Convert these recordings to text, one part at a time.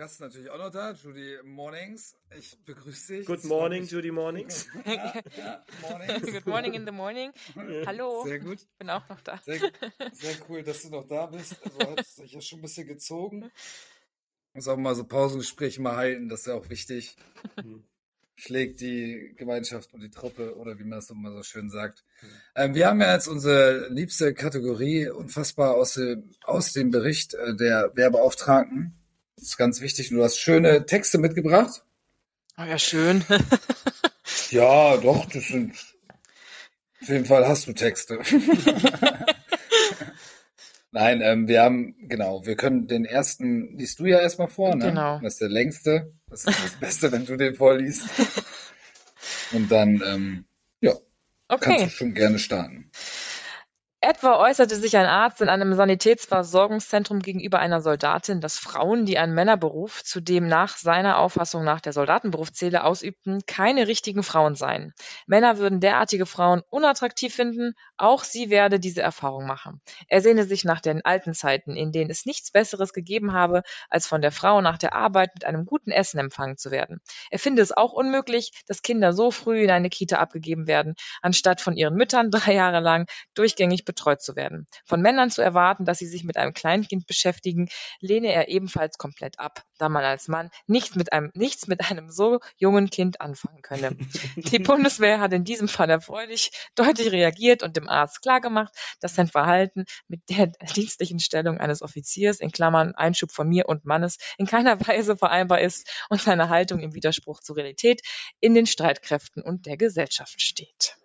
Gast ist natürlich auch noch da, Judy Mornings. Ich begrüße dich. Good morning, Judy Mornings. Ja, ja, mornings. Good morning in the morning. Hallo. Sehr gut. Ich bin auch noch da. Sehr, sehr cool, dass du noch da bist. Also hat sich ja schon ein bisschen gezogen. Muss auch mal so Pausengespräche mal halten, das ist ja auch wichtig. Hm. Schlägt die Gemeinschaft und die Truppe oder wie man das immer so schön sagt. Ähm, wir haben ja jetzt unsere liebste Kategorie unfassbar aus dem, aus dem Bericht äh, der Werbeauftragten. Das ist ganz wichtig. Du hast schöne Texte mitgebracht. Oh ja, schön. Ja, doch, das sind. Auf jeden Fall hast du Texte. Nein, ähm, wir haben, genau, wir können den ersten, liest du ja erstmal vor, ne? Genau. Das ist der längste. Das ist das Beste, wenn du den vorliest. Und dann, ähm, ja, kannst du Okay. schon gerne starten. Etwa äußerte sich ein Arzt in einem Sanitätsversorgungszentrum gegenüber einer Soldatin, dass Frauen, die einen Männerberuf, zu dem nach seiner Auffassung nach der Soldatenberuf zähle, ausübten, keine richtigen Frauen seien. Männer würden derartige Frauen unattraktiv finden, auch sie werde diese Erfahrung machen. Er sehne sich nach den alten Zeiten, in denen es nichts Besseres gegeben habe, als von der Frau nach der Arbeit mit einem guten Essen empfangen zu werden. Er finde es auch unmöglich, dass Kinder so früh in eine Kita abgegeben werden, anstatt von ihren Müttern drei Jahre lang durchgängig betreut zu werden. Von Männern zu erwarten, dass sie sich mit einem Kleinkind beschäftigen, lehne er ebenfalls komplett ab, da man als Mann nicht mit einem, nichts mit einem so jungen Kind anfangen könne. Die Bundeswehr hat in diesem Fall erfreulich deutlich reagiert und dem Arzt klargemacht, dass sein Verhalten mit der dienstlichen Stellung eines Offiziers in Klammern Einschub von mir und Mannes in keiner Weise vereinbar ist und seine Haltung im Widerspruch zur Realität in den Streitkräften und der Gesellschaft steht.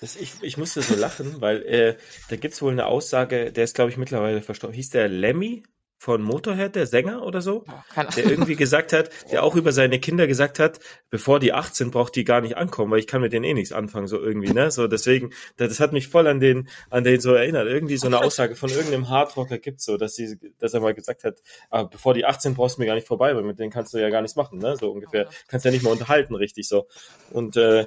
Das, ich, ich musste so lachen, weil äh, da gibt's wohl eine Aussage, der ist, glaube ich, mittlerweile verstorben. Hieß der Lemmy von Motorhead, der Sänger oder so? Keine Der irgendwie gesagt hat, der auch über seine Kinder gesagt hat, bevor die 18 braucht die gar nicht ankommen, weil ich kann mit denen eh nichts anfangen, so irgendwie, ne? So deswegen, das das hat mich voll an den, an den so erinnert. Irgendwie so eine Aussage von irgendeinem Hardrocker gibt's so, dass sie, dass er mal gesagt hat, ah, bevor die 18 brauchst du mir gar nicht vorbei, weil mit denen kannst du ja gar nichts machen, ne? So ungefähr. Kannst ja nicht mal unterhalten, richtig so. Und äh,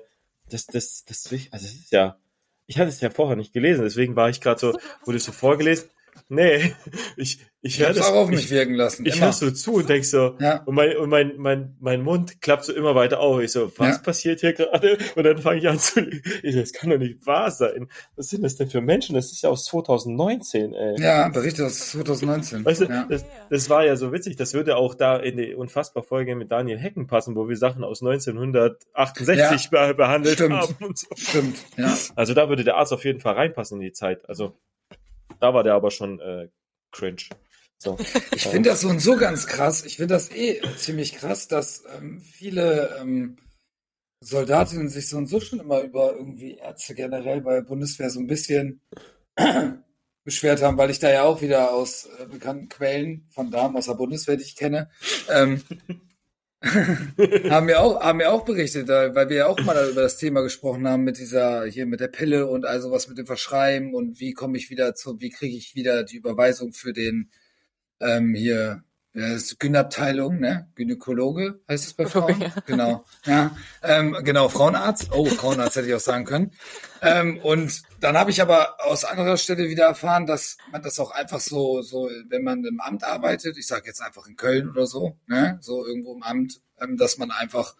das, das, das, also das ist ja, ich hatte es ja vorher nicht gelesen, deswegen war ich gerade so, wurde es so vorgelesen. Nee, ich, ich Ich höre das. auch auf mich ich, wirken lassen. ich höre so zu und denk so, Ja. und mein, und mein, mein, mein Mund klappt so immer weiter auf. Ich so, was Ja. passiert hier gerade? Und dann fange ich an zu, ich so, das kann doch nicht wahr sein. Was sind das denn für Menschen? Das ist ja aus 2019, ey. Ja, Bericht aus 2019. Weißt du, ja. das, das war ja so witzig. Das würde auch da in die unfassbar Folge mit Daniel Hecken passen, wo wir Sachen aus 1968 be behandelt Stimmt. haben und so. Stimmt, ja. Also da würde der Arzt auf jeden Fall reinpassen in die Zeit. Also da war der aber schon äh, cringe. So. Ich finde das so und so ganz krass. Ich finde das eh ziemlich krass, dass ähm, viele ähm, Soldatinnen sich so und so schon immer über irgendwie Ärzte generell bei der Bundeswehr so ein bisschen beschwert haben, weil ich da ja auch wieder aus äh, bekannten Quellen von Damen aus der Bundeswehr, die ich kenne, ähm, haben mir auch haben mir auch berichtet, weil wir ja auch mal über das Thema gesprochen haben mit dieser hier mit der Pille und also was mit dem Verschreiben und wie komme ich wieder zu, wie kriege ich wieder die Überweisung für den ähm, hier das ist Gynabteilung, ne? Gynäkologe heißt es bei Frauen? Ja. Genau. Ja, ähm, genau, Frauenarzt. Oh, Frauenarzt hätte ich auch sagen können. Ähm, und dann habe ich aber aus anderer Stelle wieder erfahren, dass man das auch einfach so, so, wenn man im Amt arbeitet, ich sage jetzt einfach in Köln oder so, ne, so irgendwo im Amt, ähm, dass man einfach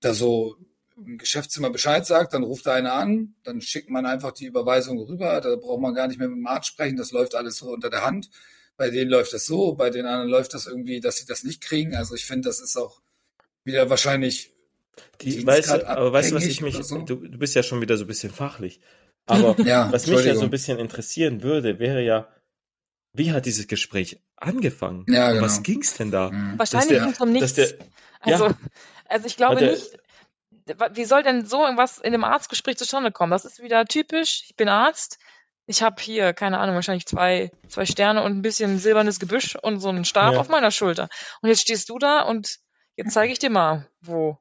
da so im Geschäftszimmer Bescheid sagt, dann ruft da einer an, dann schickt man einfach die Überweisung rüber, da braucht man gar nicht mehr mit dem Arzt sprechen, das läuft alles so unter der Hand. Bei denen läuft das so, bei den anderen läuft das irgendwie, dass sie das nicht kriegen. Also ich finde, das ist auch wieder wahrscheinlich Die, weißt du, aber weißt du, was ich abhängig mich, so? du, du bist ja schon wieder so ein bisschen fachlich. Aber Ja, was mich ja so ein bisschen interessieren würde, wäre ja, wie hat dieses Gespräch angefangen? Ja, genau. Was ging's denn da? Mhm. Wahrscheinlich ging es um nichts. der- also, ja. also ich glaube der- nicht. Wie soll denn so irgendwas in einem Arztgespräch zustande kommen? Das ist wieder typisch. Ich bin Arzt. Ich habe hier, keine Ahnung, wahrscheinlich zwei, zwei Sterne und ein bisschen silbernes Gebüsch und so einen Stab Ja. auf meiner Schulter. Und jetzt stehst du da und jetzt zeige ich dir mal, wo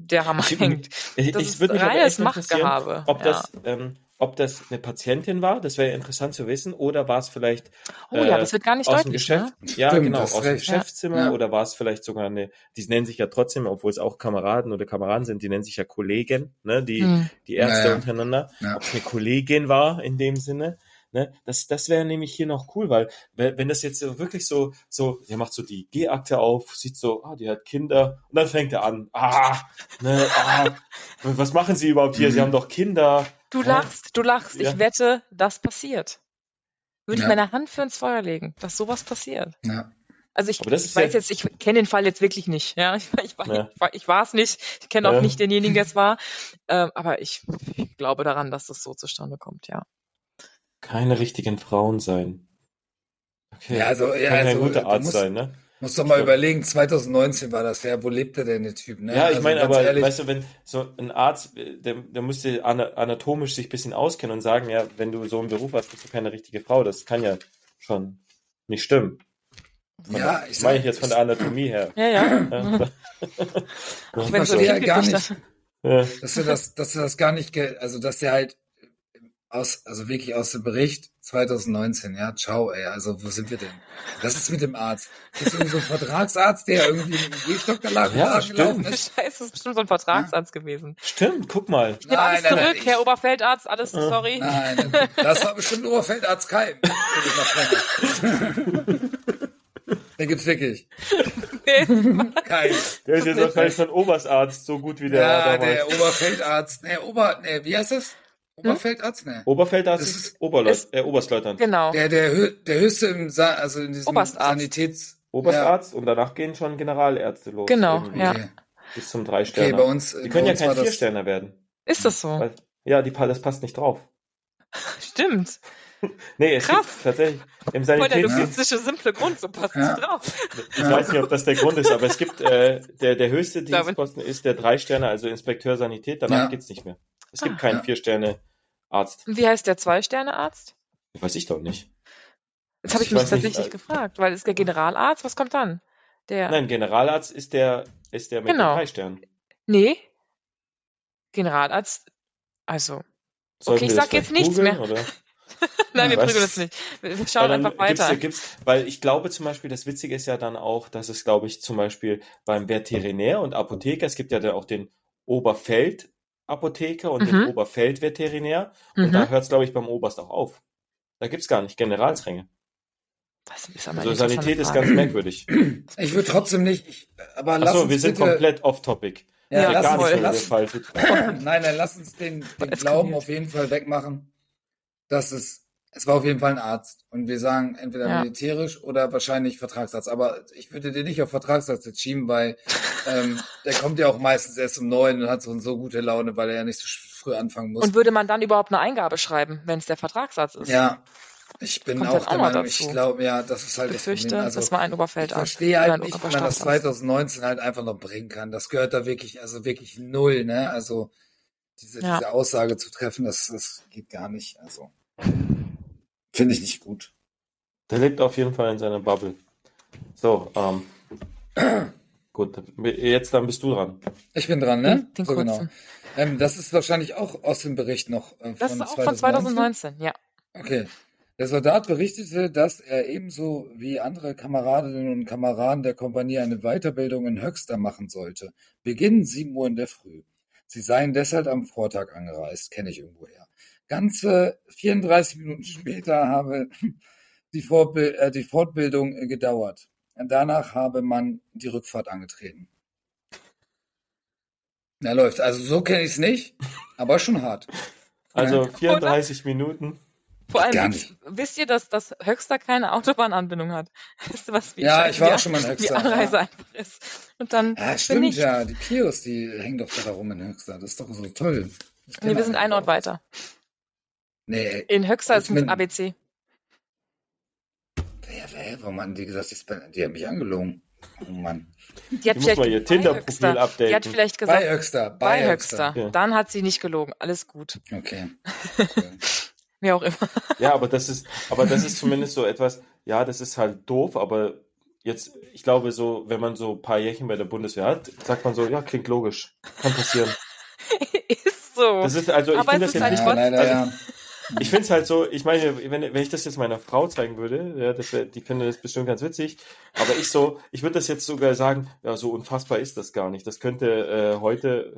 der Hammer Ich- hängt. Ich, Das ich ist würde mich reines Machtgehabe. ob ja. das, ähm, ob das eine Patientin war, das wäre interessant zu wissen, oder war es vielleicht oh ja, äh, das wird gar nicht aus dem deutlich. Geschäft, Ne? ja Stimmt, genau, aus dem recht. Geschäftszimmer, Ja. oder war es vielleicht sogar eine, die nennen sich ja trotzdem, obwohl es auch Kameraden oder Kameraden sind, die nennen sich ja Kollegen, ne, die, Hm. die Ärzte Ja, ja. untereinander, Ja. ob es eine Kollegin war in dem Sinne, Ne? Das, das wäre nämlich hier noch cool, weil wenn wenn das jetzt so wirklich so, so, der macht so die G-Akte auf, sieht so, ah, die hat Kinder, und dann fängt er an, ah, ne, ah, was machen Sie überhaupt hier? Sie haben doch Kinder. Du lachst, du lachst. Ja. Ich wette, das passiert. Würde ich Ja. meine Hand für ins Feuer legen, dass sowas passiert. Ja. Also ich, ich weiß ja- jetzt, ich kenne den Fall jetzt wirklich nicht. Ja, ich, ich, ich, war, ich war es nicht. Ich kenne auch nicht denjenigen, der es war. Ähm, aber ich, ich glaube daran, dass das so zustande kommt. Ja. Keine richtigen Frauen sein. Okay. Ja, also, ja, Kann also, kein guter du Arzt musst- sein, ne? Muss doch mal überlegen, 2019 war das ja, wo lebte denn der Typ, ne? Ja, ich Also meine, aber ehrlich, weißt du, wenn so ein Arzt, äh, der, der müsste ana- anatomisch sich ein bisschen auskennen und sagen, ja, wenn du so einen Beruf hast, bist du keine richtige Frau. Das kann ja schon nicht stimmen. Von Ja, der, ich meine ich jetzt von der Anatomie her. Ja, ja. Ja, Auch wenn so verstehe ja gar ja. dass er das, dass er das gar nicht, also dass er halt aus, also wirklich aus dem Bericht 2019, ja, ciao, ey, also wo sind wir denn? Was ist mit dem Arzt? Ist irgendwie so ein Vertragsarzt, der irgendwie mit dem Gehstock da lag, Ja, stimmt. gelaufen ist? Scheiße, das ist bestimmt so ein Vertragsarzt gewesen. Stimmt, guck mal. Ich nehme alles Nein, nein, zurück, nein, Herr ich- Oberfeldarzt, alles, Ja. sorry. Nein, das war bestimmt Oberfeldarzt Keim. Den gibt's wirklich. Nee, Kein. Der ist jetzt wahrscheinlich schon Oberstarzt, so gut wie der Ja, damals. der Oberfeldarzt, ne, Ober, ne, wie heißt das? Oberfeldarzt, ne? Oberfeldarzt ist, ist- Oberleut äh, Oberstleutnant. genau. Der, der, hö der höchste im, Sa also in diesem Oberstarzt. Sanitäts... Oberstarzt und danach gehen schon Generalärzte los. Genau, irgendwie. ja. Okay. Bis zum drei Okay, Sterne. bei uns, Die bei können ja kein Viersterner werden. Ist das so? Weil, ja, die, das passt nicht drauf. Stimmt. Nee, es Krass. gibt tatsächlich im Voll der Sanitätsdienst, logistische, simple Grund, so passt Ja. nicht drauf. ich weiß nicht, ob das der Grund ist, aber es gibt, äh, der, der höchste Dienstposten ist der drei Sterne, also Inspekteur Sanität, danach Ja. geht's nicht mehr. Es gibt Ah. keinen Ja. Und wie heißt der Zwei-Sterne-Arzt? Weiß ich doch nicht. Jetzt habe ich Ich mich weiß nicht, tatsächlich äh, gefragt, weil ist der Generalarzt, was kommt dann? Der, Nein, Generalarzt ist der, ist der mit Genau. den drei Sternen. nee, Generalarzt, also, Sollten Okay, ich sag jetzt nichts googeln, mehr. Oder? nein, wir prügeln das nicht. Wir schauen einfach weiter. Gibt's, gibt's, weil ich glaube zum Beispiel, das Witzige ist ja dann auch, dass es, glaube ich, zum Beispiel beim Veterinär und Apotheker, es gibt ja dann auch den Oberfeld-Apotheker und den Mhm. Oberfeld-Veterinär. Und da Mhm. hört es, glaube ich, beim Oberst auch auf. Da gibt's gar nicht Generalsränge. Das ist aber Also Sanität ist ganz merkwürdig. Ich würde trotzdem nicht, ich, aber lass Achso, uns wir sind bitte, komplett off-topic. ja, Ja, lass gar nicht, lass, nein, nein, lass uns den, den. Glauben auf jeden Fall wegmachen, dass es, es war auf jeden Fall ein Arzt. Und wir sagen entweder Ja. militärisch oder wahrscheinlich Vertragsarzt. Aber ich würde dir nicht auf Vertragsarzt jetzt schieben, weil ähm, der kommt ja auch meistens erst um neun und hat so, so gute Laune, weil er ja nicht so früh anfangen muss. Und würde man dann überhaupt eine Eingabe schreiben, wenn es der Vertragssatz ist? ja, ich bin Kommt auch der Meinung, ich dazu. glaube, ja, das ist halt Ich das befürchte, Problem. Also, das war ein ich Oberfeldarzt. verstehe oder halt nicht, wie man das Oberstrafarzt. 2019 halt einfach noch bringen kann. Das gehört da wirklich, also wirklich null, ne? Also diese, Ja. diese Aussage zu treffen, das, das geht gar nicht. Also finde ich nicht gut. Der lebt auf jeden Fall in seiner Bubble. So, ähm, gut, jetzt dann bist du dran. Ich bin dran, ne? Den so genau. Ähm, das ist wahrscheinlich auch aus dem Bericht noch äh, von Das ist auch von 2019, ja. Okay. Der Soldat berichtete, dass er ebenso wie andere Kameradinnen und Kameraden der Kompanie eine Weiterbildung in Höxter machen sollte. Beginn 7 Uhr in der Früh. Sie seien deshalb am Vortag angereist, kenne ich irgendwoher. Ganze 34 Minuten später habe die, Vorbild, äh, die Fortbildung äh, gedauert. Danach habe man die Rückfahrt angetreten. Na läuft. Also so kenne ich es nicht, aber schon hart. Also Ja. 34 Minuten. Vor allem, Gar wisst, wisst ihr, dass das Höxter keine Autobahnanbindung hat? Weißt du, was wie Ja, ich war auch schon mal in Höxter. Anreise Ja. einfach ist. Und dann Ja, stimmt, ich. ja. Die Pios, die hängen doch da rum in Höxter. Das ist doch so toll. Nee, wir sind einen Ort auch. weiter. Nee, In Höxter ist ein ABC. wer, wer, warum haben die gesagt, die, haben mich angelogen? Oh Mann. Die hat Die muss vielleicht mal ihr bei Tinder-Profil Höxter- Die hat updaten. vielleicht gesagt, Bei Höxter, bei, bei Höxter. Ja. Dann hat sie nicht gelogen. Alles gut. Okay. okay. Wie auch immer. Ja, aber das ist, aber das ist zumindest so etwas, ja, das ist halt doof, aber jetzt, ich glaube so, wenn man so ein paar Jährchen bei der Bundeswehr hat, sagt man so, ja, klingt logisch. Kann passieren. ist so. Das ist, also, ich Aber finde es das ist jetzt halt nicht, leider, also- ja. Ich finde es halt so, ich meine, wenn, wenn ich das jetzt meiner Frau zeigen würde, ja, das wär, die finde das bestimmt ganz witzig, aber ich so, ich würde das jetzt sogar sagen, ja, so unfassbar ist das gar nicht. Das könnte äh, heute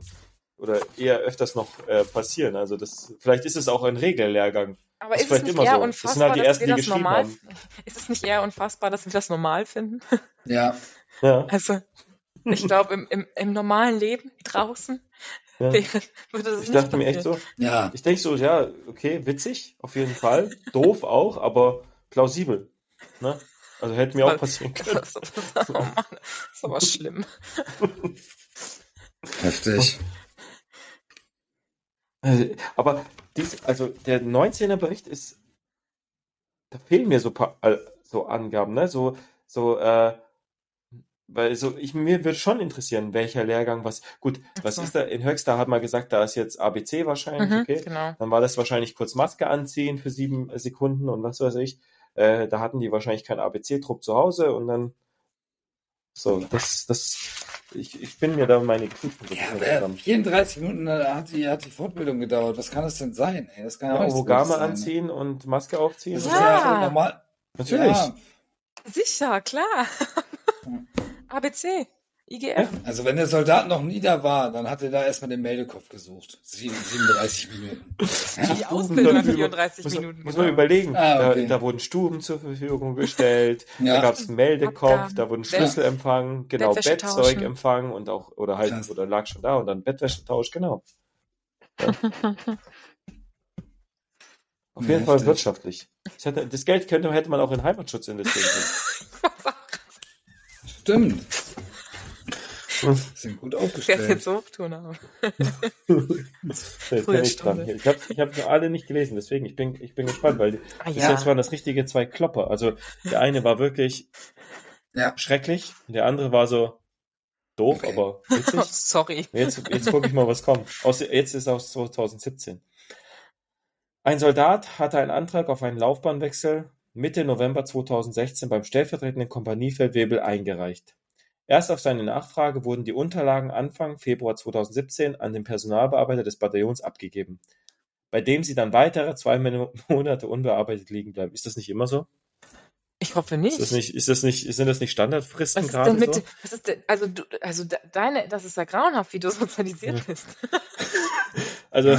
oder eher öfters noch äh, passieren. Also das, vielleicht ist es auch ein Regellehrgang. Aber Das ist ist es nicht immer eher so. Unfassbar, halt die dass ersten, wir die das normal, haben. ist es nicht eher unfassbar, dass wir das normal finden? Ja, Ja, Also, ich glaube, im, im, im normalen Leben draußen ja. Ich dachte mir echt so, ja. ich denke so, ja, okay, witzig, auf jeden Fall. Doof auch, aber plausibel. Ne? Also hätte mir auch passieren können. Das, oh Mann, das ist aber schlimm. Heftig. Äh, Aber dies, also der 19er Bericht ist, da fehlen mir so paar äh, so Angaben, ne? So, so, äh, weil so, ich, mir würde schon interessieren, welcher Lehrgang, was, gut, was so. ist da, in Höxter hat man gesagt, da ist jetzt ABC wahrscheinlich, Mhm, okay. Genau. Dann war das wahrscheinlich kurz Maske anziehen für sieben Sekunden und was weiß ich. Äh, da hatten die wahrscheinlich keinen ABC-Trupp zu Hause und dann, so, das, das, ich, ich bin mir da meine so Ja, nicht wer, zusammen. 34 Minuten äh, hat die, hat die Fortbildung gedauert. Was kann das denn sein? Ey, das kann ja, Ja, auch wichtig sein. anziehen und Maske aufziehen. Das und ist ja, Ja. normal. Natürlich. Ja, Sicher, klar. ABC, IGF. also wenn der Soldat noch nie da war, dann hat er da erstmal den Meldekopf gesucht. Sie- 37 Minuten. Die Ausbildung hat dafür- 34 muss, Minuten. Muss man gedauert. überlegen. Ah, okay. da, da wurden Stuben zur Verfügung gestellt, Ja. da gab es einen Meldekopf, Abgaben. da wurden Bett- Schlüsselempfang, genau, Bettzeug empfangen und auch, oder halt, Krass. oder lag schon da und dann Bettwäschetausch, genau. Auf jeden Fall wirtschaftlich. Das Geld könnte, hätte man auch in Heimatschutz investieren können. Stimmt. Sind gut Ich werde aufgestellt. jetzt so tun haben. Bin ich dran. Ich habe ich hab alle nicht gelesen, deswegen ich bin, ich bin gespannt, weil Ah, bis ja. jetzt waren das richtige zwei Klopper. Also der eine war wirklich Ja. schrecklich und der andere war so doof, Okay. aber Oh, witzig. sorry. Jetzt, jetzt gucke ich mal, was kommt. Aus, jetzt ist aus 2017. Ein Soldat hatte einen Antrag auf einen Laufbahnwechsel Mitte November 2016 beim stellvertretenden Kompaniefeldwebel eingereicht. Erst auf seine Nachfrage wurden die Unterlagen Anfang Februar 2017 an den Personalbearbeiter des Bataillons abgegeben, bei dem sie dann weitere zwei Mon- Monate unbearbeitet liegen bleiben. Ist das nicht immer so? Ich hoffe nicht. Ist das nicht, ist das nicht, sind das nicht Standardfristen gerade so? was ist denn, also du, also de- deine, das ist ja grauenhaft, wie du sozialisiert Ja. bist. Also,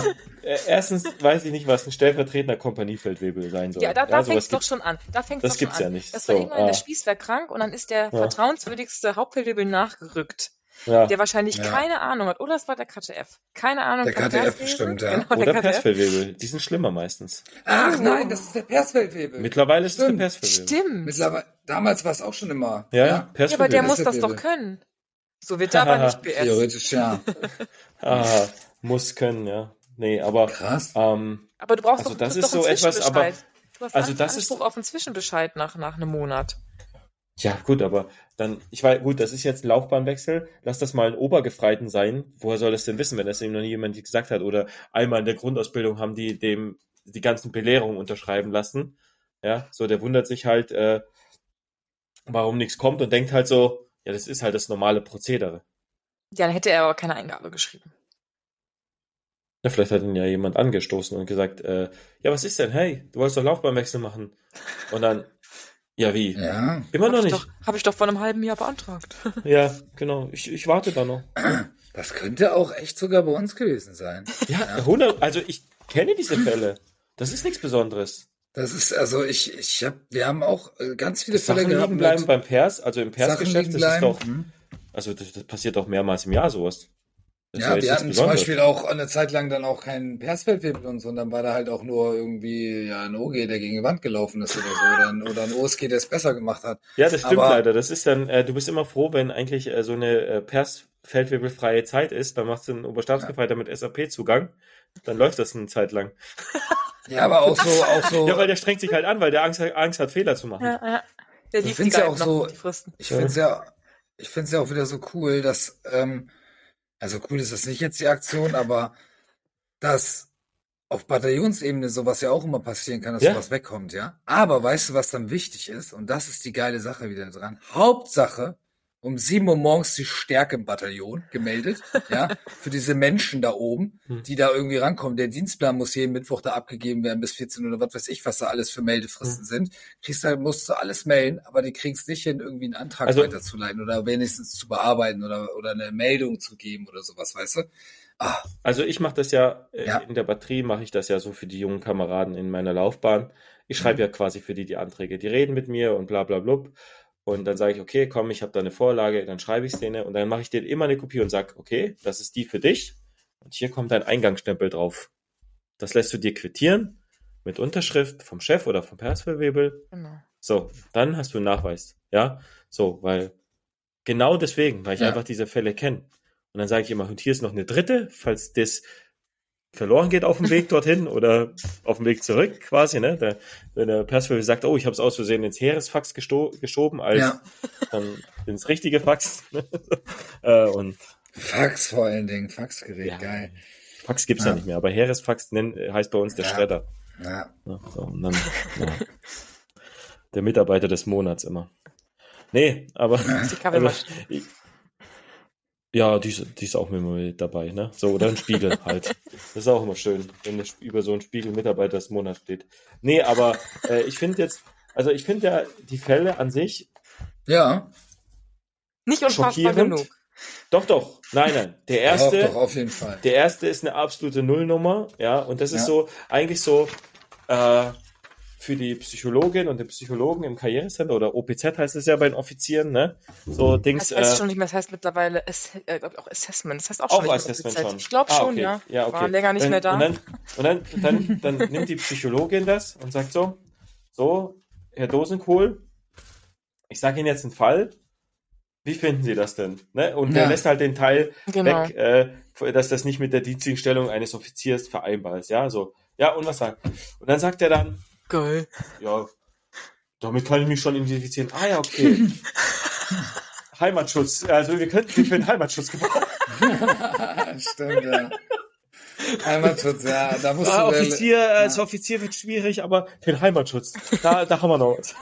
erstens weiß ich nicht, was ein stellvertretender Kompaniefeldwebel sein soll. Ja, da, da sowas fängt es doch schon an. Da fängt's das schon gibt's ja nicht. Das war So, irgendwann, der ah. Spieß war krank und dann ist der Ja. vertrauenswürdigste Hauptfeldwebel nachgerückt, Ja. der wahrscheinlich Ja. keine Ahnung hat. Oder es war der KTF. Keine Ahnung. Der KTF bestimmt, ja. Genau, der Oder. Persfeldwebel. Die sind schlimmer meistens. Ach nein, das ist der Persfeldwebel. Mittlerweile ist es der. Persfeldwebel. Stimmt. Mittlerweile, damals war es auch schon immer. Ja, ja, Ja, aber der muss das doch können. So wird er aber nicht PS. Theoretisch ja. Ah, muss können, ja. Nee, aber Krass. ähm, Aber du brauchst Also doch, das doch ist einen so etwas, aber- Zwischenbescheid. Du hast also das Anspruch ist- auf einen Zwischenbescheid nach, nach einem Monat. ja gut, aber dann, ich weiß, gut, das ist jetzt ein Laufbahnwechsel. Lass das mal ein Obergefreiten sein. Woher soll das denn wissen, wenn das ihm noch nie jemand gesagt hat? Oder einmal in der Grundausbildung haben die dem die ganzen Belehrungen unterschreiben lassen. Ja, so der wundert sich halt, äh, warum nichts kommt und denkt halt so, ja, das ist halt das normale Prozedere. Ja, dann hätte er aber keine Eingabe geschrieben. Ja, vielleicht hat ihn ja jemand angestoßen und gesagt, äh, ja, was ist denn? Hey, du wolltest doch Laufbahnwechsel machen. Und dann, ja, wie? Ja. Immer noch Hab ich nicht. Doch, Habe ich doch vor einem halben Jahr beantragt. Ja, genau. Ich, ich warte da noch. Das könnte auch echt sogar bei uns gewesen sein. Ja, 100, also ich kenne diese Fälle. Das ist nichts Besonderes. Das ist, also ich, ich hab, wir haben auch äh, ganz viele Sachen Fälle gehabt. liegen bleiben beim Pers, also im Sachen Persgeschäft, das ist doch, Hm. also das, das passiert doch mehrmals im Jahr sowas. Das Ja, wir hatten zum. Beispiel auch eine Zeit lang dann auch keinen Persfeldwebel und so, und dann war da halt auch nur irgendwie ja ein OG, der gegen die Wand gelaufen ist oder so, oder ein, oder ein OSG, der es besser gemacht hat. Ja, das stimmt Aber- leider. Das ist dann, äh, du bist immer froh, wenn eigentlich äh, so eine äh, Pers-Feldwebelfreie Zeit ist, dann machst du einen Oberstabsgefreiter mit SAP-Zugang, dann läuft das eine Zeit lang. Ja, aber auch so, auch so. Ja, weil der strengt sich halt an, weil der Angst, hat- Angst hat, Fehler zu machen. Ja, ja. Der Ich find's die ja auch so-. Ich finde es ja, ich finde es ja auch wieder so cool, dass, ähm, also cool ist das nicht jetzt die Aktion, aber dass auf Bataillonsebene sowas ja auch immer passieren kann, dass Ja. sowas wegkommt, ja. Aber weißt du, was dann wichtig ist? Und das ist die geile Sache wieder dran. Hauptsache, um 7 Uhr morgens die Stärke im Bataillon gemeldet, ja, für diese Menschen da oben, Hm. die da irgendwie rankommen. Der Dienstplan muss jeden Mittwoch da abgegeben werden bis 14 oder was weiß ich, was da alles für Meldefristen sind. Kriegst halt, musst du alles melden, aber die kriegst nicht hin, irgendwie einen Antrag Also- weiterzuleiten oder wenigstens zu bearbeiten oder, oder eine Meldung zu geben oder sowas, weißt du? Ah. Also ich mache das ja, äh, Ja. in der Batterie mache ich das ja so für die jungen Kameraden in meiner Laufbahn. Ich schreibe Mhm. ja quasi für die die Anträge. Die reden mit mir und bla bla blub. Und dann sage ich, okay, komm, ich habe da eine Vorlage, dann schreibe ich es denen und dann mache ich denen immer eine Kopie und sage, okay, das ist die für dich und hier kommt dein Eingangsstempel drauf. Das lässt du dir quittieren mit Unterschrift vom Chef oder vom Persverwebel. Genau. So, dann hast du einen Nachweis. Ja, so, weil genau deswegen, weil ich Ja. einfach diese Fälle kenne. Und dann sage ich immer, und hier ist noch eine dritte, falls das verloren geht auf dem Weg dorthin oder auf dem Weg zurück quasi, ne? Der, wenn der Persverwebel sagt, oh, ich habe es aus Versehen ins Heeresfax gesto geschoben, als Ja. dann ins richtige Fax. ne? äh, und Fax vor allen Dingen, Faxgerät, Ja. geil. Fax gibt's ja. Ja. nicht mehr, aber Heeresfax nennt, heißt bei uns der Ja. Schredder. Ja. Ja, so, und dann, ja. Der Mitarbeiter des Monats immer. Nee, aber Die Kaffeemaschine. Also, ich- ja, die ist, die ist auch immer mit dabei, ne? So, oder ein Spiegel halt. Das ist auch immer schön, wenn über so einen Spiegel Mitarbeiter des Monats steht. Nee, aber äh, ich finde jetzt, also ich finde ja die Fälle an sich Ja, Nicht unfassbar genug. Doch, doch. Nein, nein. Der doch, erste, doch, auf jeden Fall. der erste ist eine absolute Nullnummer, ja, und das ist Ja. so, eigentlich so, äh, für die Psychologin und den Psychologen im Karrierecenter oder OPZ heißt es ja bei den Offizieren, ne? So Dings, Das heißt äh, schon nicht mehr, das heißt mittlerweile äh, glaub ich auch Assessment. Das heißt auch, Auch schon nicht mehr Assessment schon. Ich glaube Ah, schon, okay. ja. ja okay. War länger nicht dann, mehr da. Und dann, und dann, dann, dann nimmt die Psychologin das und sagt so, so, Herr Dosenkohl, ich sage Ihnen jetzt einen Fall. Wie finden Sie das denn? Ne? Und der Ja. lässt halt den Teil Genau. weg, äh, dass das nicht mit der dienstlichen Stellung eines Offiziers vereinbar ist. Ja, so. Ja, und was sagt? Und dann sagt er dann, Geil. ja, damit kann ich mich schon identifizieren. Ah ja, okay. Heimatschutz. Also wir könnten für den Heimatschutz gebrauchen. Stimmt, ja. Heimatschutz, ja, da musst Ah, du der- Offizier, als Offizier wird schwierig, aber für den Heimatschutz, da, da haben wir noch was.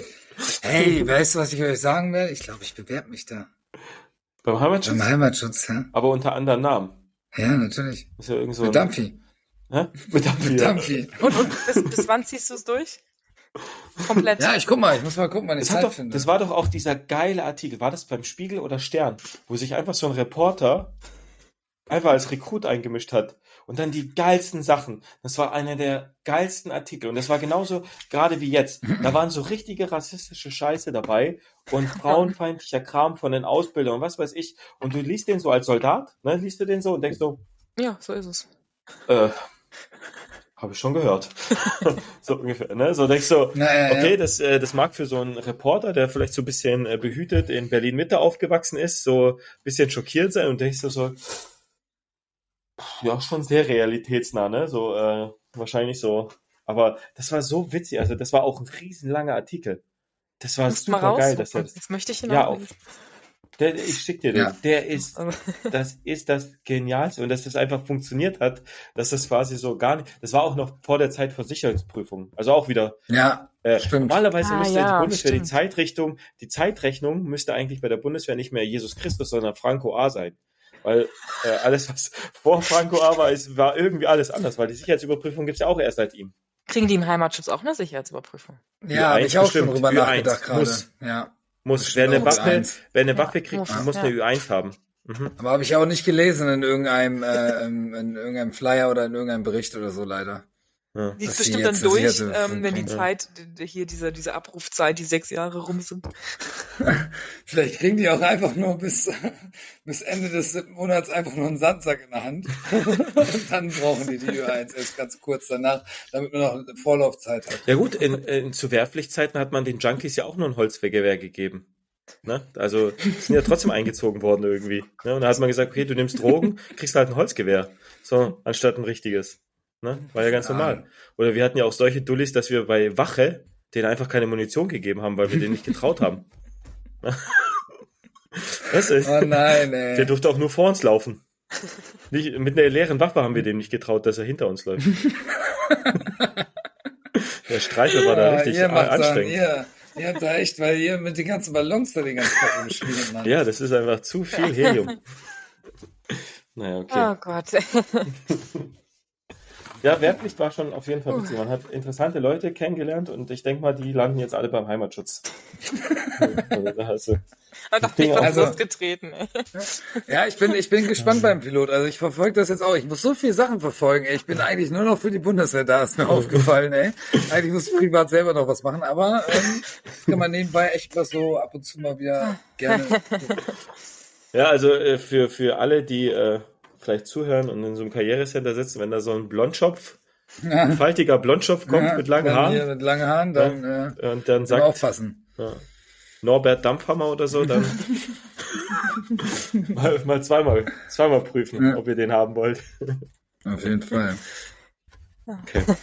Hey, weißt du, was ich euch sagen will? Ich glaube, ich bewerbe mich da. Beim Heimatschutz? Beim Heimatschutz, ja? Aber unter anderem Namen. Ja, natürlich. Ist ja irgend so Mit ein, Hä? Mit Dampfi. Mit ja. Dampfi. Und, und bis, bis wann ziehst du es durch? Komplett. Ja, ich guck mal, ich muss mal gucken, wann ich Zeit doch, finde. das war doch auch dieser geile Artikel. War das beim Spiegel oder Stern? Wo sich einfach so ein Reporter einfach als Rekrut eingemischt hat. Und dann die geilsten Sachen. Das war einer der geilsten Artikel. Und das war genauso gerade wie jetzt. Da waren so richtige rassistische Scheiße dabei und frauenfeindlicher Kram von den Ausbildern und was weiß ich. Und du liest den so als Soldat, ne, liest du den so und denkst so, Ja, so ist es. äh, habe ich schon gehört. so ungefähr, ne? So denkst du, Na, ja, ja. okay, das, äh, das mag für so einen Reporter, der vielleicht so ein bisschen äh, behütet in Berlin-Mitte aufgewachsen ist, so ein bisschen schockiert sein und denkst du so, ja, schon sehr realitätsnah, ne? So, äh, wahrscheinlich so. Aber das war so witzig, also das war auch ein riesenlanger Artikel. Das war super geil, dass er Jetzt möchte ich ihn ja, auch auf, der, ich schick dir den. Ja. Der ist das ist das Genialste und dass das einfach funktioniert hat, dass das quasi so gar nicht, das war auch noch vor der Zeit von Sicherheitsprüfungen, also auch wieder, Ja, äh, Stimmt. normalerweise Ah, müsste ja, die Bundeswehr stimmt. die Zeitrichtung, die Zeitrechnung müsste eigentlich bei der Bundeswehr nicht mehr Jesus Christus, sondern Franco A sein. Weil äh, alles, was vor Franco A war, ist, war irgendwie alles anders, weil die Sicherheitsüberprüfung gibt's ja auch erst seit ihm. kriegen die im Heimatschutz auch eine Sicherheitsüberprüfung? ja, habe Ü1 ich auch schon bestimmt, drüber Ü1 nachgedacht gerade. muss. Ja. Muss, wer eine Waffe, Ü1. wer eine Waffe kriegt, muss, muss ja. eine Ü1 haben. Mhm. Aber habe ich auch nicht gelesen in irgendeinem, äh, in irgendeinem Flyer oder in irgendeinem Bericht oder so leider. Ja. Die ist bestimmt dann durch, ähm, wenn die. Zeit, hier diese, diese Abrufzeit, die sechs Jahre rum sind. Vielleicht kriegen die auch einfach nur bis, bis Ende des siebten Monats einfach nur einen Sandsack in der Hand. Und dann brauchen die die Ü1 erst ganz kurz danach, damit man noch eine Vorlaufzeit hat. Ja gut, in, in, zu Wehrpflichtzeiten hat man den Junkies ja auch nur ein Holzgewehr gegeben. Ne? Also sind ja trotzdem eingezogen worden irgendwie. Ne? Und da hat man gesagt, okay, du nimmst Drogen, kriegst halt ein Holzgewehr. So, anstatt ein richtiges. Ne? War ja ganz Ja. normal. Oder wir hatten ja auch solche Dullis, dass wir bei Wache denen einfach keine Munition gegeben haben, weil wir denen nicht getraut haben. Was ist? Oh nein, Der ey. durfte auch nur vor uns laufen. Nicht, mit einer leeren Waffe haben wir dem nicht getraut, dass er hinter uns läuft. Der Streifer war da Ja, richtig ihr macht dann, anstrengend. ihr, ihr habt da echt, weil ihr mit den ganzen Ballons da den ganzen Tag rumspielt, Mann. Ja, das ist einfach zu viel Helium. Naja, okay. Oh Gott. Ja, Wehrpflicht war schon auf jeden Fall witzig. Man hat interessante Leute kennengelernt und ich denke mal, die landen jetzt alle beim Heimatschutz. also, nicht auf Also- losgetreten. Ja, ich bin, ich bin gespannt beim Pilot. Also ich verfolge das jetzt auch. Ich muss so viele Sachen verfolgen. Ey. Ich bin eigentlich nur noch für die Bundeswehr da, ist mir aufgefallen. Ey. Eigentlich muss ich privat selber noch was machen, aber ähm, das kann man nebenbei echt was so ab und zu mal wieder gerne. Ja, also äh, für, für alle, die äh, vielleicht zuhören und in so einem Karrierecenter sitzen, wenn da so ein Blondschopf, ein faltiger Blondschopf kommt Ja, mit langen Haaren mit langen Haaren, dann äh, und dann sagt aufpassen. ja, Norbert Dampfhammer oder so, dann mal, mal zweimal, zweimal prüfen, Ja. ob ihr den haben wollt. Auf jeden Fall. Okay.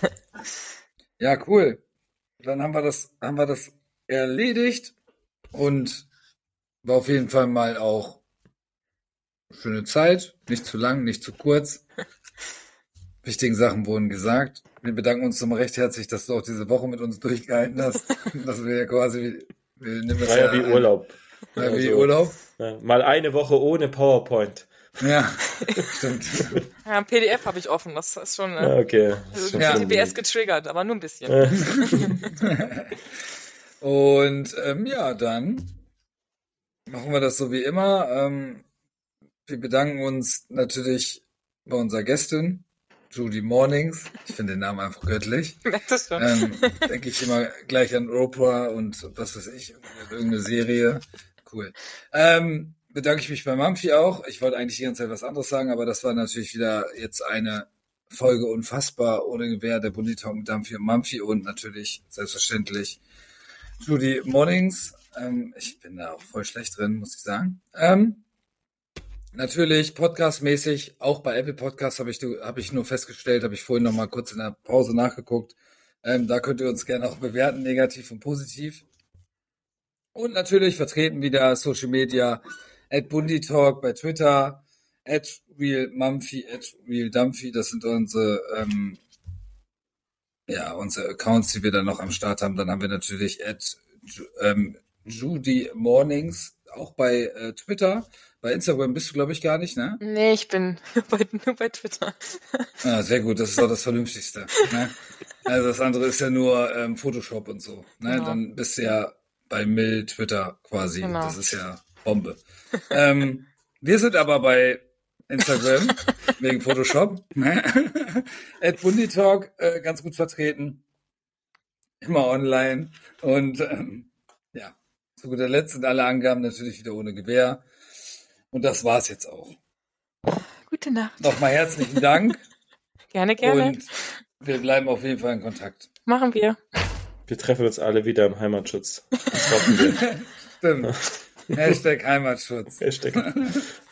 Ja, cool. Dann haben wir das, haben wir das erledigt und war auf jeden Fall mal auch schöne Zeit. Nicht zu lang, nicht zu kurz. Wichtigen Sachen wurden gesagt. Wir bedanken uns nochmal recht herzlich, dass du auch diese Woche mit uns durchgehalten hast. dass wir ja quasi, wir nehmen das War ja wie Urlaub. Ja, wie Also, Urlaub. Ja, mal eine Woche ohne PowerPoint. Ja, stimmt. Ja, ein PDF habe ich offen, das ist schon äh, okay. also Ja. TBS getriggert, aber nur ein bisschen. Und ähm, ja, dann machen wir das so wie immer. Ähm, wir bedanken uns natürlich bei unserer Gästin, Judy Mornings. Ich finde den Namen einfach göttlich. Du schon? Ähm, Denke ich immer gleich an Oprah und was weiß ich, irgendeine Serie. Cool. Ähm, bedanke ich mich bei Mampfi auch. Ich wollte eigentlich die ganze Zeit was anderes sagen, aber das war natürlich wieder jetzt eine Folge unfassbar ohne Gewehr, der Bundy-Talk mit Dampfi und Mampfi und natürlich selbstverständlich Judy Mornings. Ähm, ich bin da auch voll schlecht drin, muss ich sagen. Ähm, natürlich podcastmäßig, auch bei Apple Podcasts habe ich, hab ich nur festgestellt, habe ich vorhin noch mal kurz in der Pause nachgeguckt. Ähm, da könnt ihr uns gerne auch bewerten, negativ und positiv. Und natürlich vertreten wieder Social Media at Bundy Talk bei Twitter, at Real Mumphy, at Real Dumphy. Das sind unsere, ähm, ja, unsere Accounts, die wir dann noch am Start haben. Dann haben wir natürlich at ähm, Judy Mornings, auch bei äh, Twitter. Bei Instagram bist du, glaube ich, gar nicht, ne? Nee, ich bin bei, nur bei Twitter. Ah, sehr gut, das ist auch das Vernünftigste. Ne? Also das andere ist ja nur ähm, Photoshop und so. Ne? Genau. Dann bist du ja bei Mill Twitter quasi. Genau. Das ist ja Bombe. ähm, wir sind aber bei Instagram wegen Photoshop. Ne? At Bunditalk äh, ganz gut vertreten. Immer online. Und ähm, zu guter Letzt sind alle Angaben natürlich wieder ohne Gewehr. Und das war's jetzt auch. Gute Nacht. Nochmal herzlichen Dank. Gerne, gerne. Und wir bleiben auf jeden Fall in Kontakt. Machen wir. Wir treffen uns alle wieder im Heimatschutz. Das hoffen wir. Stimmt. Hashtag Heimatschutz. Hashtag.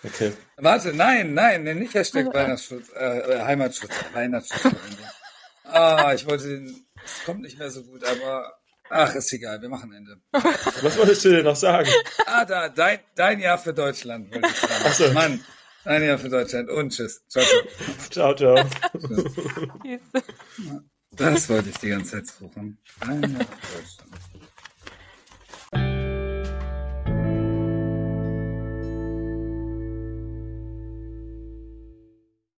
Okay. Warte, nein, nein, nee, nicht Hashtag Weihnachtsschutz, äh, äh, Heimatschutz, Weihnachtsschutz. ah, ich wollte den, es kommt nicht mehr so gut, aber Ach, ist egal, wir machen Ende. Was wolltest du denn noch sagen? Ah, da, dein, dein Jahr für Deutschland, wollte ich sagen. Ach so. Mann, dein Jahr für Deutschland und tschüss. Ciao, ciao. Ciao, ciao. Tschüss. Das wollte ich die ganze Zeit suchen. Ein Jahr für Deutschland.